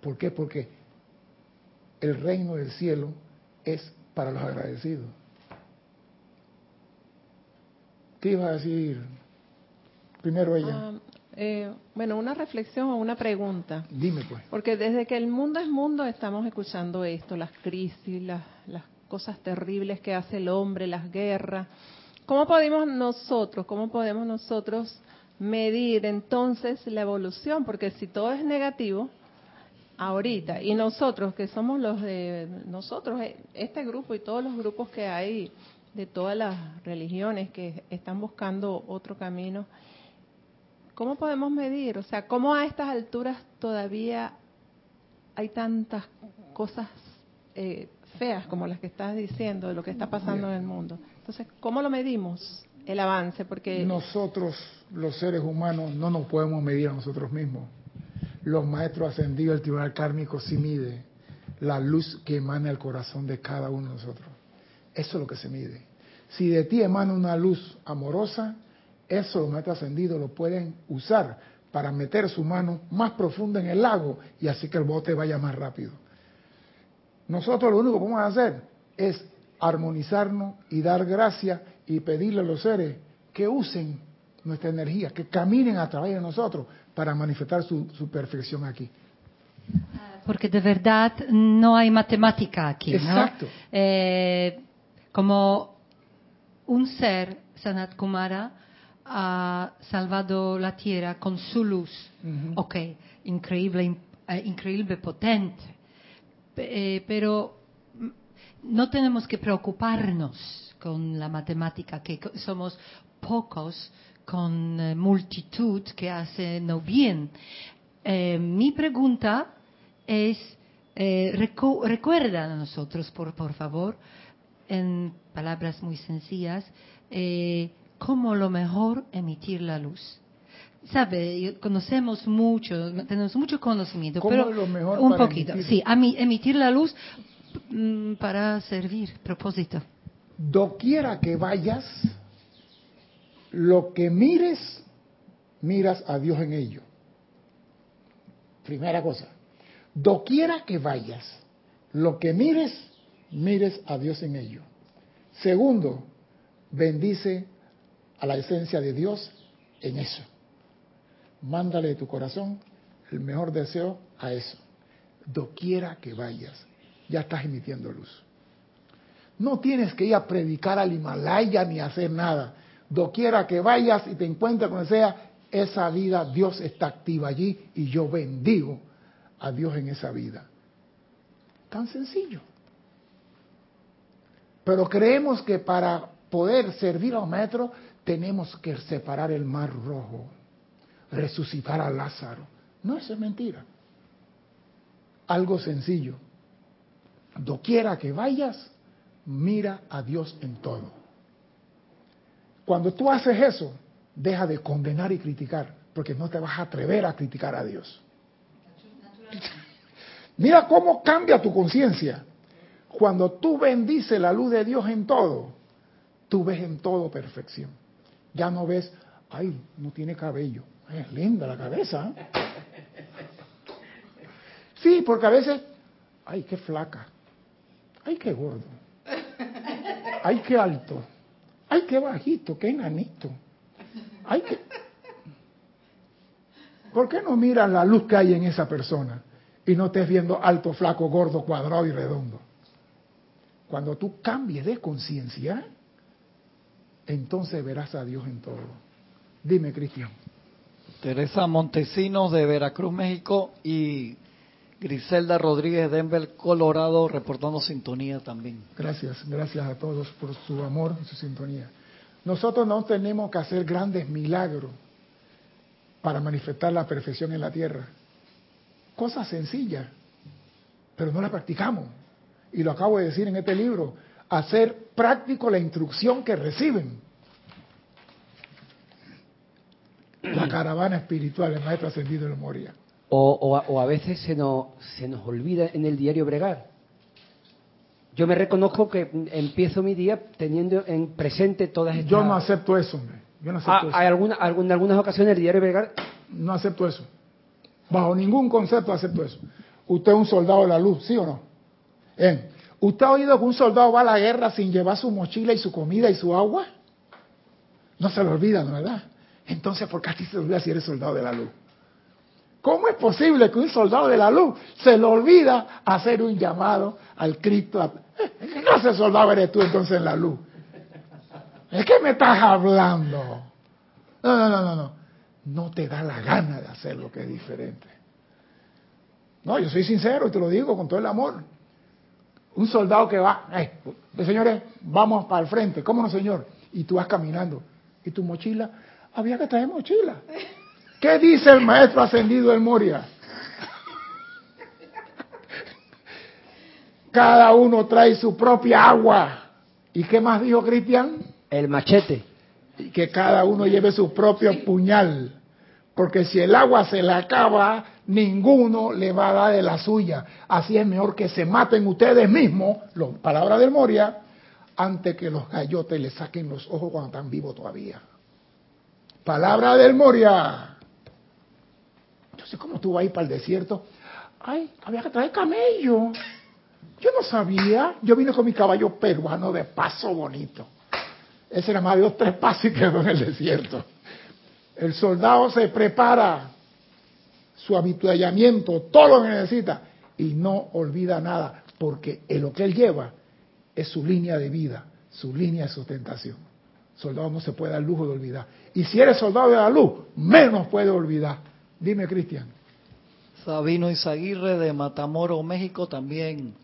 ¿Por qué? Porque el reino del cielo es para los agradecidos. ¿Qué iba a decir primero ella? Ah, eh, bueno, una reflexión o una pregunta. Dime pues. Porque desde que el mundo es mundo estamos escuchando esto, las crisis, las, las cosas terribles que hace el hombre, las guerras. ¿Cómo podemos nosotros, cómo podemos nosotros medir entonces la evolución? Porque si todo es negativo, ahorita, y nosotros que somos los de, nosotros, eh, este grupo y todos los grupos que hay de todas las religiones que están buscando otro camino, ¿cómo podemos medir? O sea, ¿cómo a estas alturas todavía hay tantas cosas eh, feas como las que estás diciendo, de lo que está pasando en el mundo? Entonces, ¿cómo lo medimos? El avance, porque Nosotros, los seres humanos, no nos podemos medir a nosotros mismos. Los maestros ascendidos del tribunal kármico sí mide la luz que emana el corazón de cada uno de nosotros. Eso es lo que se mide. Si de ti emana una luz amorosa, eso los maestros ascendidos lo pueden usar para meter su mano más profunda en el lago y así que el bote vaya más rápido. Nosotros lo único que vamos a hacer es armonizarnos y dar gracias y pedirle a los seres que usen nuestra energía, que caminen a través de nosotros para manifestar su, su perfección aquí. Porque de verdad no hay matemática aquí, ¿no? Exacto. Eh, como un ser, Sanat Kumara, ha salvado la tierra con su luz. Ujú. Ok, increíble, eh, increíble, potente. Eh, pero no tenemos que preocuparnos con la matemática, que somos pocos con eh, multitud que hacen no bien. Mi pregunta es, recu- recuerda a nosotros, por, por favor, en palabras muy sencillas, eh, cómo lo mejor emitir la luz. Sabe, conocemos mucho, tenemos mucho conocimiento, ¿Cómo pero es lo mejor un para poquito, emitir? sí, emitir la luz mm, para servir, propósito. Doquiera que vayas, lo que mires, miras a Dios en ello. Primera cosa. Doquiera que vayas, lo que mires, mires a Dios en ello. Segundo, bendice a la esencia de Dios en eso. Mándale de tu corazón el mejor deseo a eso. Doquiera que vayas, ya estás emitiendo luz. No tienes que ir a predicar al Himalaya ni hacer nada. Doquiera que vayas y te encuentres con sea, esa vida, Dios está activa allí y yo bendigo a Dios en esa vida. Tan sencillo. Pero creemos que para poder servir a un maestro tenemos que separar el mar rojo, resucitar a Lázaro. No, eso es mentira. Algo sencillo. Doquiera que vayas, mira a Dios en todo. Cuando tú haces eso, deja de condenar y criticar, porque no te vas a atrever a criticar a Dios. [laughs] Mira cómo cambia tu conciencia. Cuando tú bendices la luz de Dios en todo, tú ves en todo perfección. Ya no ves, ay, no tiene cabello. Es linda la cabeza. Sí, porque a veces, ay, qué flaca. Ay, qué gordo. Ay, qué alto. Ay, qué bajito, qué enanito. Ay, qué... ¿Por qué no miras la luz que hay en esa persona y no estés viendo alto, flaco, gordo, cuadrado y redondo? Cuando tú cambies de conciencia, entonces verás a Dios en todo. Dime, Cristian. Teresa Montesinos de Veracruz, México y Griselda Rodríguez de Denver, Colorado, reportando sintonía también. Gracias, gracias a todos por su amor y su sintonía. Nosotros no tenemos que hacer grandes milagros para manifestar la perfección en la tierra. Cosas sencillas, pero no las practicamos. Y lo acabo de decir en este libro, hacer práctico la instrucción que reciben. La caravana espiritual, el maestro ascendido de Moria. O, o a- o a veces se nos, se nos olvida en el diario bregar. Yo me reconozco que empiezo mi día teniendo en presente todas estas... Yo no acepto eso, hombre. Yo no acepto Ah, eso. hay alguna, en algunas ocasiones el diario bregar... No acepto eso. Bajo ningún concepto acepto eso. Usted es un soldado de la luz, ¿sí o no? Bien. ¿Usted ha oído que un soldado va a la guerra sin llevar su mochila y su comida y su agua? No se lo olvida, ¿no verdad? Entonces, ¿por qué a ti se olvida si eres soldado de la luz? ¿Cómo es posible que un soldado de la luz se le olvida hacer un llamado al Cristo? Eh, ¿Qué clase de soldado eres tú entonces en la luz? ¿De qué me estás hablando? No, no, no, no, no. No te da la gana de hacer lo que es diferente. No, yo soy sincero y te lo digo con todo el amor. Un soldado que va, eh, señores, vamos para el frente. ¿Cómo no, señor? Y tú vas caminando. ¿Y tu mochila? Había que traer mochila. [laughs] ¿Qué dice el maestro ascendido del Moria? [laughs] Cada uno trae su propia agua. ¿Y qué más dijo Cristian? El machete. Y que cada uno lleve su propio puñal. Porque si el agua se le acaba, ninguno le va a dar de la suya. Así es mejor que se maten ustedes mismos, palabra del Moria, antes que los gallotes le saquen los ojos cuando están vivos todavía. Palabra del Moria. Entonces, ¿cómo tú vas a ir para el desierto? Ay, había que traer camello. Yo no sabía. Yo vine con mi caballo peruano de paso bonito. Ese era más de dos, tres pasos y quedó en el desierto. El soldado se prepara su habituallamiento, todo lo que necesita, y no olvida nada, porque lo que él lleva es su línea de vida, su línea de sustentación. Soldado no se puede dar lujo de olvidar. Y si eres soldado de la luz, menos puede olvidar. Dime, Cristian. Sabino Izaguirre de Matamoros, México, también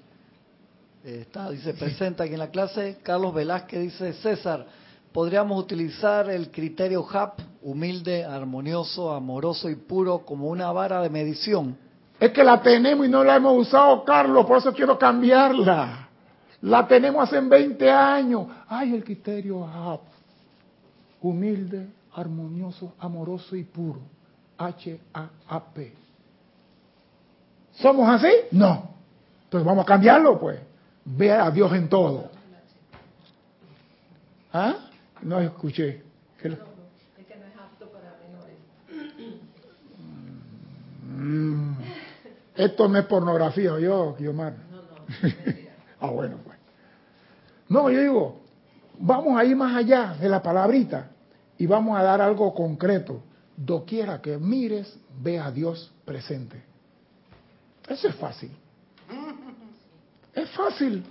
eh, está, dice, presenta aquí en la clase. Carlos Velázquez dice, César, podríamos utilizar el criterio HAP, humilde, armonioso, amoroso y puro, como una vara de medición. Es que la tenemos y no la hemos usado, Carlos, por eso quiero cambiarla. La tenemos hace 20 años. Ay, el criterio Ahab. Humilde, armonioso, amoroso y puro. H-A-A-P. ¿Somos así? No. Entonces vamos a cambiarlo, pues. Ve a Dios en todo. ¿Ah? No escuché. ¿Qué le- Esto no es pornografía, yo, Guiomar. [laughs] ah, bueno, pues. No, yo digo, vamos a ir más allá de la palabrita y vamos a dar algo concreto. Doquiera que mires, ve a Dios presente. Eso es fácil. [laughs] Es fácil.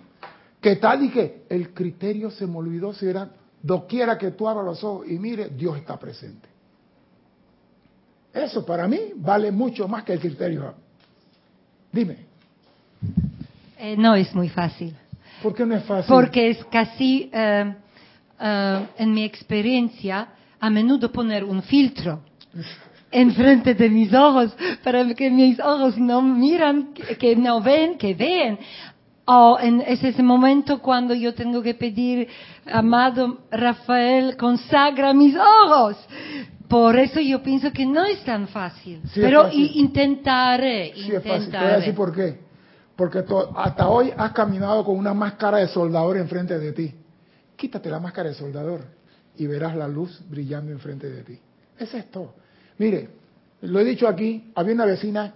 Que tal y que el criterio se me olvidó si era doquiera que tú abras los ojos y mire, Dios está presente. Eso para mí vale mucho más que el criterio. Dime, Eh, no es muy fácil. ¿por qué no es fácil? Porque es casi, eh, eh, en mi experiencia, a menudo poner un filtro enfrente de mis ojos para que mis ojos no miran, que, que no ven, que ven. O en es ese momento cuando yo tengo que pedir, amado Rafael, consagra mis ojos. Por eso yo pienso que no es tan fácil. Sí pero fácil. intentaré, Sí, es fácil. Te voy a decir por qué. Porque hasta hoy has caminado con una máscara de soldador enfrente de ti. Quítate la máscara de soldador y verás la luz brillando enfrente de ti. Eso es todo. Mire, lo he dicho aquí, había una vecina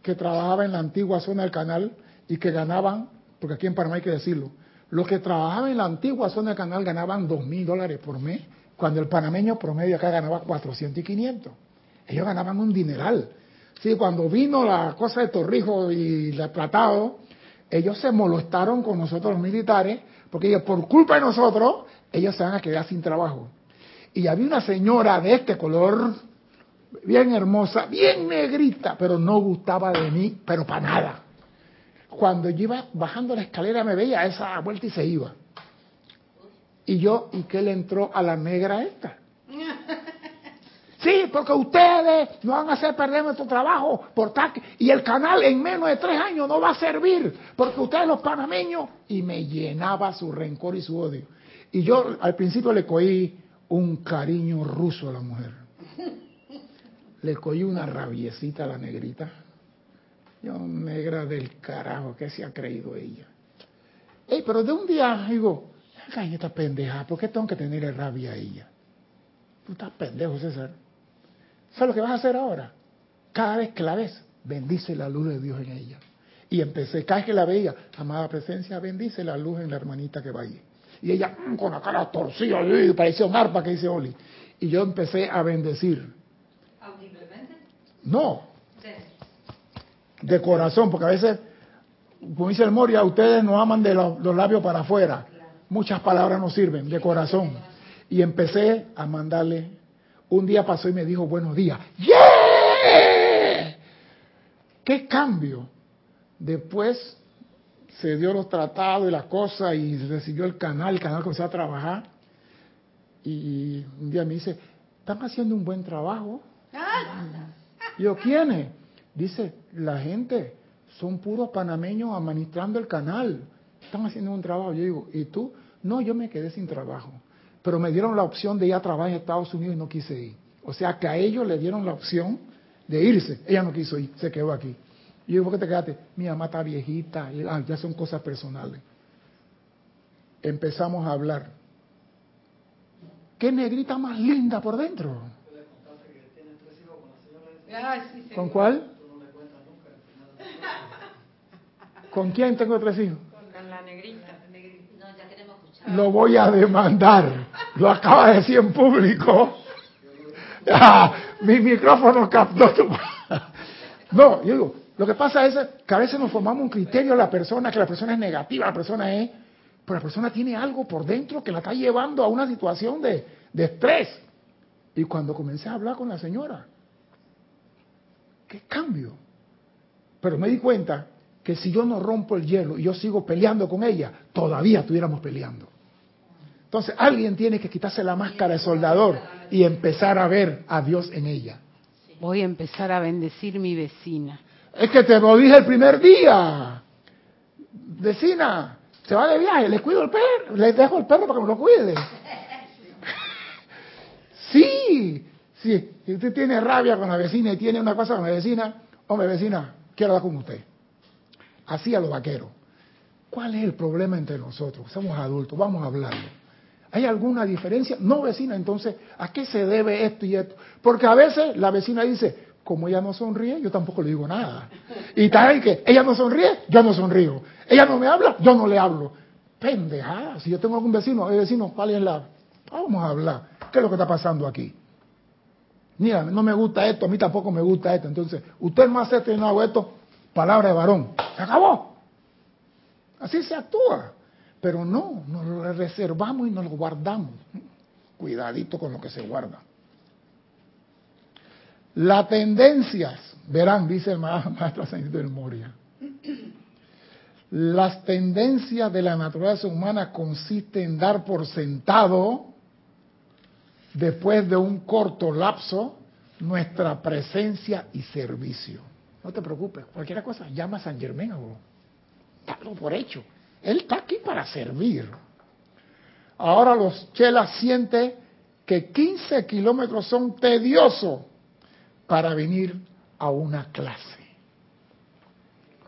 que trabajaba en la antigua zona del canal y que ganaban, porque aquí en Panamá hay que decirlo, los que trabajaban en la antigua zona del canal ganaban dos mil dólares por mes, cuando el panameño promedio acá ganaba 400 y 500. Ellos ganaban un dineral. Sí, cuando vino la cosa de Torrijos y el tratado, ellos se molestaron con nosotros los militares, porque ellos, por culpa de nosotros, ellos se van a quedar sin trabajo. Y había una señora de este color, bien hermosa, bien negrita, pero no gustaba de mí, pero para nada. Cuando yo iba bajando la escalera me veía esa vuelta y se iba. Y yo, ¿y qué le entró a la negra esta? [laughs] Sí, porque ustedes no van a hacer perder nuestro trabajo por y el canal en menos de tres años no va a servir porque ustedes los panameños y me llenaba su rencor y su odio. Y yo al principio le cogí un cariño ruso a la mujer. Le cogí una rabiecita a la negrita. Yo, negra del carajo, ¿qué se ha creído ella? Ey, pero de un día digo, ay, esta pendeja, ¿por qué tengo que tenerle rabia a ella? Tú estás pendejo, César. ¿Sabes lo que vas a hacer ahora? Cada vez que la ves, bendice la luz de Dios en ella. Y empecé, cada vez que la veía, amada presencia, bendice la luz en la hermanita que va allí. Y ella, mm, con la cara torcida, y parecía un arpa que dice Oli. Y yo empecé a bendecir. ¿Audiblemente? No, de corazón, porque a veces, como dice el Moria, ustedes no aman de los, los labios para afuera. Muchas palabras no sirven, de corazón. Y empecé a mandarle. Un día pasó y me dijo buenos días. ¡Yeah! ¿Qué cambio? Después se dio los tratados y las cosas y recibió el canal, el canal comenzó a trabajar. Y un día me dice, están haciendo un buen trabajo. Y yo, ¿quiénes? Dice, la gente, son puros panameños administrando el canal. Están haciendo un trabajo. Yo digo, ¿y tú? No, yo me quedé sin trabajo. Pero me dieron la opción de ir a trabajar en Estados Unidos y no quise ir. O sea que a ellos le dieron la opción de irse. Ella no quiso ir, se quedó aquí. Y yo digo, ¿por qué te quedaste? Mi mamá está viejita. Y, ah, ya son cosas personales. Empezamos a hablar. ¿Qué negrita más linda por dentro? ¿Con cuál? ¿Con quién tengo tres hijos? Negrita. No, ya queremos escuchar. Lo voy a demandar. Lo acaba de decir en público. [laughs] Ah, mi micrófono captó tu... [laughs] No, yo digo, lo que pasa es que a veces nos formamos un criterio de la persona, que la persona es negativa, la persona es... Pero la persona tiene algo por dentro que la está llevando a una situación de, de estrés. Y cuando comencé a hablar con la señora, ¿qué cambio? Pero me di cuenta que si yo no rompo el hielo y yo sigo peleando con ella, todavía estuviéramos peleando. Entonces alguien tiene que quitarse la máscara de soldador y empezar a ver a Dios en ella. Voy a empezar a bendecir mi vecina. Es que te lo dije el primer día. Vecina, se va de viaje, le cuido el perro, le dejo el perro para que me lo cuide. [laughs] Sí, sí, si usted tiene rabia con la vecina y tiene una cosa con la vecina, hombre vecina, quiero hablar con usted. Así a los vaqueros. ¿Cuál es el problema entre nosotros? Somos adultos, vamos a hablarlo. ¿Hay alguna diferencia? No, vecina, entonces, ¿a qué se debe esto y esto? Porque a veces la vecina dice, como ella no sonríe, yo tampoco le digo nada. Y tal que ella no sonríe, yo no sonrío. Ella no me habla, yo no le hablo. Pendejada, si yo tengo algún vecino, el vecino, ¿cuál es la? Vamos a hablar. ¿Qué es lo que está pasando aquí? Mira, no me gusta esto, a mí tampoco me gusta esto. Entonces, usted no hace esto y no hago esto, palabra de varón. Se acabó. Así se actúa. Pero no, nos lo reservamos y nos lo guardamos. Cuidadito con lo que se guarda. Las tendencias, verán, dice el [laughs] maestro ascendido del Moria, las tendencias de la naturaleza humana consisten en dar por sentado, después de un corto lapso, nuestra presencia y servicio. No te preocupes, cualquier cosa, llama a San Germán, dalo por hecho. Él está aquí para servir. Ahora los chelas sienten que 15 kilómetros son tediosos para venir a una clase.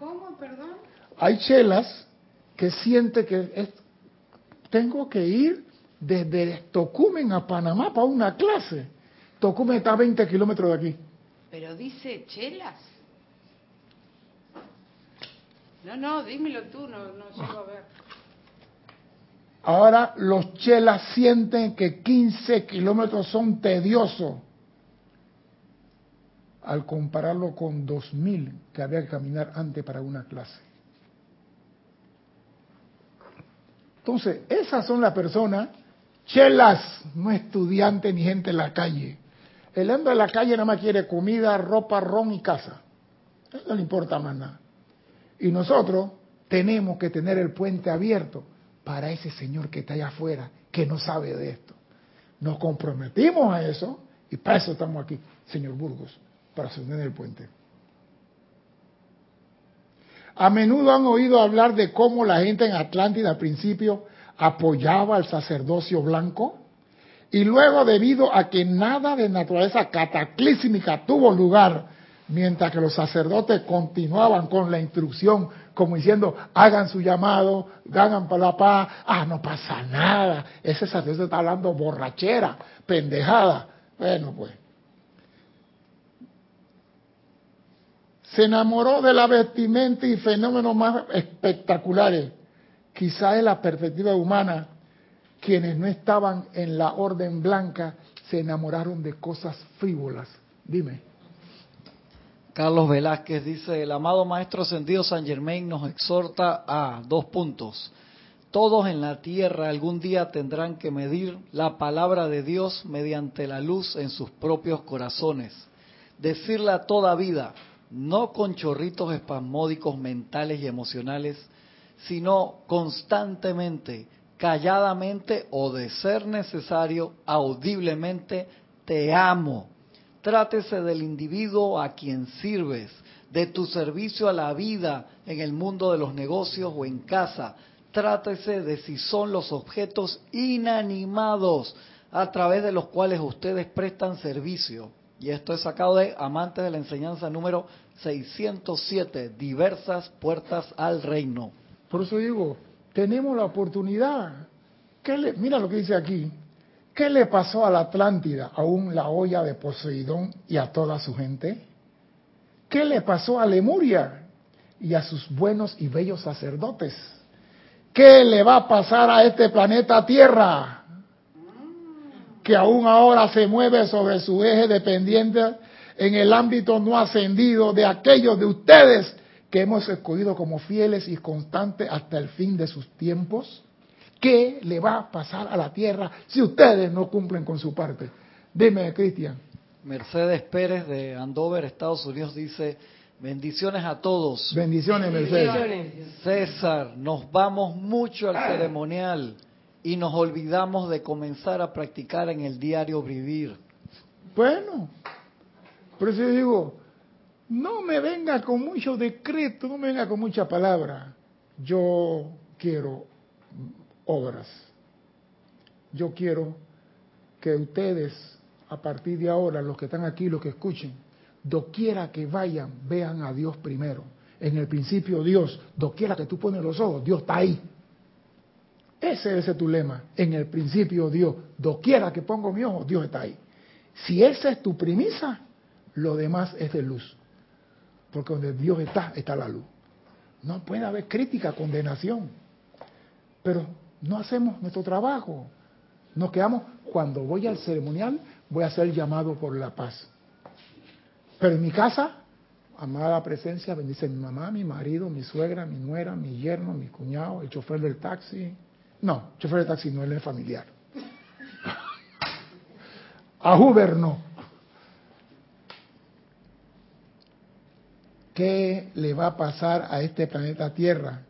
¿Cómo, perdón? Hay chelas que sienten que es, tengo que ir desde Tocumen a Panamá para una clase. Tocumen está a 20 kilómetros de aquí. Pero dice chelas. No, no, dímelo tú, no, no llego a ver. Ahora los chelas sienten que 15 kilómetros son tediosos al compararlo con 2000 que había que caminar antes para una clase. Entonces, esas son las personas, chelas, no estudiantes ni gente en la calle. El hombre de la calle nada más quiere comida, ropa, ron y casa. Eso no le importa más nada. Y nosotros tenemos que tener el puente abierto para ese señor que está allá afuera, que no sabe de esto. Nos comprometimos a eso y para eso estamos aquí, señor Burgos, para sostener el puente. A menudo han oído hablar de cómo la gente en Atlántida al principio apoyaba al sacerdocio blanco y luego debido a que nada de naturaleza cataclísmica tuvo lugar mientras que los sacerdotes continuaban con la instrucción, como diciendo, hagan su llamado, hagan para la paz, ah, no pasa nada, ese sacerdote está hablando borrachera, pendejada. Bueno, pues. Se enamoró de la vestimenta y fenómenos más espectaculares, quizás de la perspectiva humana, quienes no estaban en la orden blanca se enamoraron de cosas frívolas. Dime. Carlos Velázquez dice, el amado Maestro Ascendido San Germain nos exhorta a dos puntos. Todos en la tierra algún día tendrán que medir la palabra de Dios mediante la luz en sus propios corazones. Decirla toda vida, no con chorritos espasmódicos mentales y emocionales, sino constantemente, calladamente o de ser necesario, audiblemente, te amo Trátese del individuo a quien sirves, de tu servicio a la vida en el mundo de los negocios o en casa. Trátese de si son los objetos inanimados a través de los cuales ustedes prestan servicio. Y esto es sacado de Amantes de la Enseñanza número 607, diversas puertas al reino. Por eso digo, tenemos la oportunidad. ¿Qué mira lo que dice aquí. ¿Qué le pasó a la Atlántida, aún la olla de Poseidón y a toda su gente? ¿Qué le pasó a Lemuria y a sus buenos y bellos sacerdotes? ¿Qué le va a pasar a este planeta Tierra? Que aún ahora se mueve sobre su eje dependiente en el ámbito no ascendido de aquellos de ustedes que hemos escogido como fieles y constantes hasta el fin de sus tiempos. ¿Qué le va a pasar a la tierra si ustedes no cumplen con su parte? Dime, Cristian. Mercedes Pérez de Andover, Estados Unidos, dice, bendiciones a todos. Bendiciones, Mercedes. César, nos vamos mucho al ceremonial y nos olvidamos de comenzar a practicar en el diario vivir. Bueno, Por eso yo digo, no me venga con mucho decreto, no me venga con mucha palabra. Yo quiero obras. Yo quiero que ustedes, a partir de ahora, los que están aquí, los que escuchen, doquiera que vayan, vean a Dios primero. En el principio Dios, doquiera que tú pones los ojos, Dios está ahí. Ese, es tu lema. En el principio Dios, doquiera que pongo mi ojo, Dios está ahí. Si esa es tu premisa, lo demás es de luz. Porque donde Dios está, está la luz. No puede haber crítica, condenación. Pero no hacemos nuestro trabajo. Nos quedamos, cuando voy al ceremonial, voy a ser llamado por la paz. Pero en mi casa, amada presencia, bendice mi mamá, mi marido, mi suegra, mi nuera, mi yerno, mi cuñado, el chofer del taxi. No, el chofer del taxi no, él es familiar. [laughs] A Huber no. ¿Qué le va a pasar a este planeta Tierra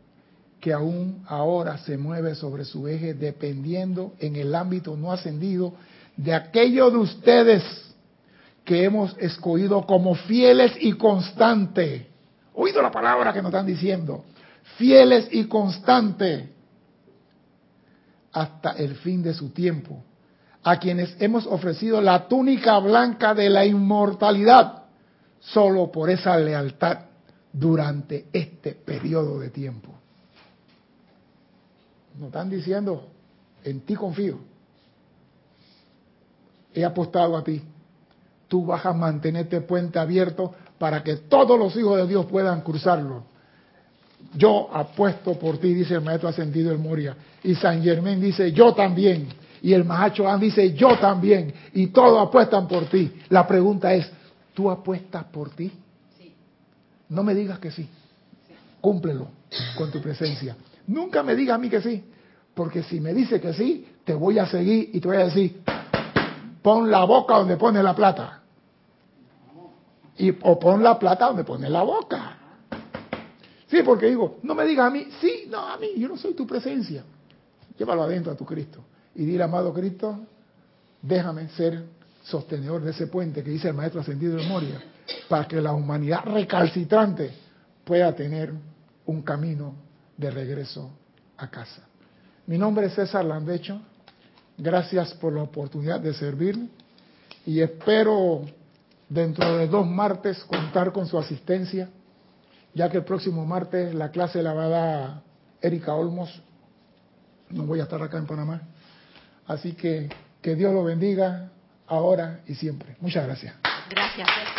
que aún ahora se mueve sobre su eje dependiendo en el ámbito no ascendido de aquello de ustedes que hemos escogido como fieles y constantes. Oído la palabra que nos están diciendo. Fieles y constantes hasta el fin de su tiempo. A quienes hemos ofrecido la túnica blanca de la inmortalidad solo por esa lealtad durante este periodo de tiempo. Nos están diciendo, en ti confío. He apostado a ti. Tú vas a mantener este puente abierto para que todos los hijos de Dios puedan cruzarlo. Yo apuesto por ti, dice el maestro ascendido el Moria. Y San Germán dice, yo también. Y el Mahacho dice, yo también. Y todos apuestan por ti. La pregunta es, ¿tú apuestas por ti? Sí. No me digas que sí. Cúmplelo con tu presencia. Nunca me digas a mí que sí. Porque si me dice que sí, te voy a seguir y te voy a decir, pon la boca donde pone la plata. Y, o pon la plata donde pone la boca. Sí, porque digo, no me digas a mí, sí, no, a mí, yo no soy tu presencia. Llévalo adentro a tu Cristo. Y dile, amado Cristo, déjame ser sostenedor de ese puente que dice el Maestro Ascendido de Moria, para que la humanidad recalcitrante pueda tener un camino de regreso a casa. Mi nombre es César Landecho. Gracias por la oportunidad de servir y espero dentro de dos martes contar con su asistencia, ya que el próximo martes la clase la va a dar Erika Olmos. No voy a estar acá en Panamá. Así que que Dios lo bendiga ahora y siempre. Muchas gracias. Gracias.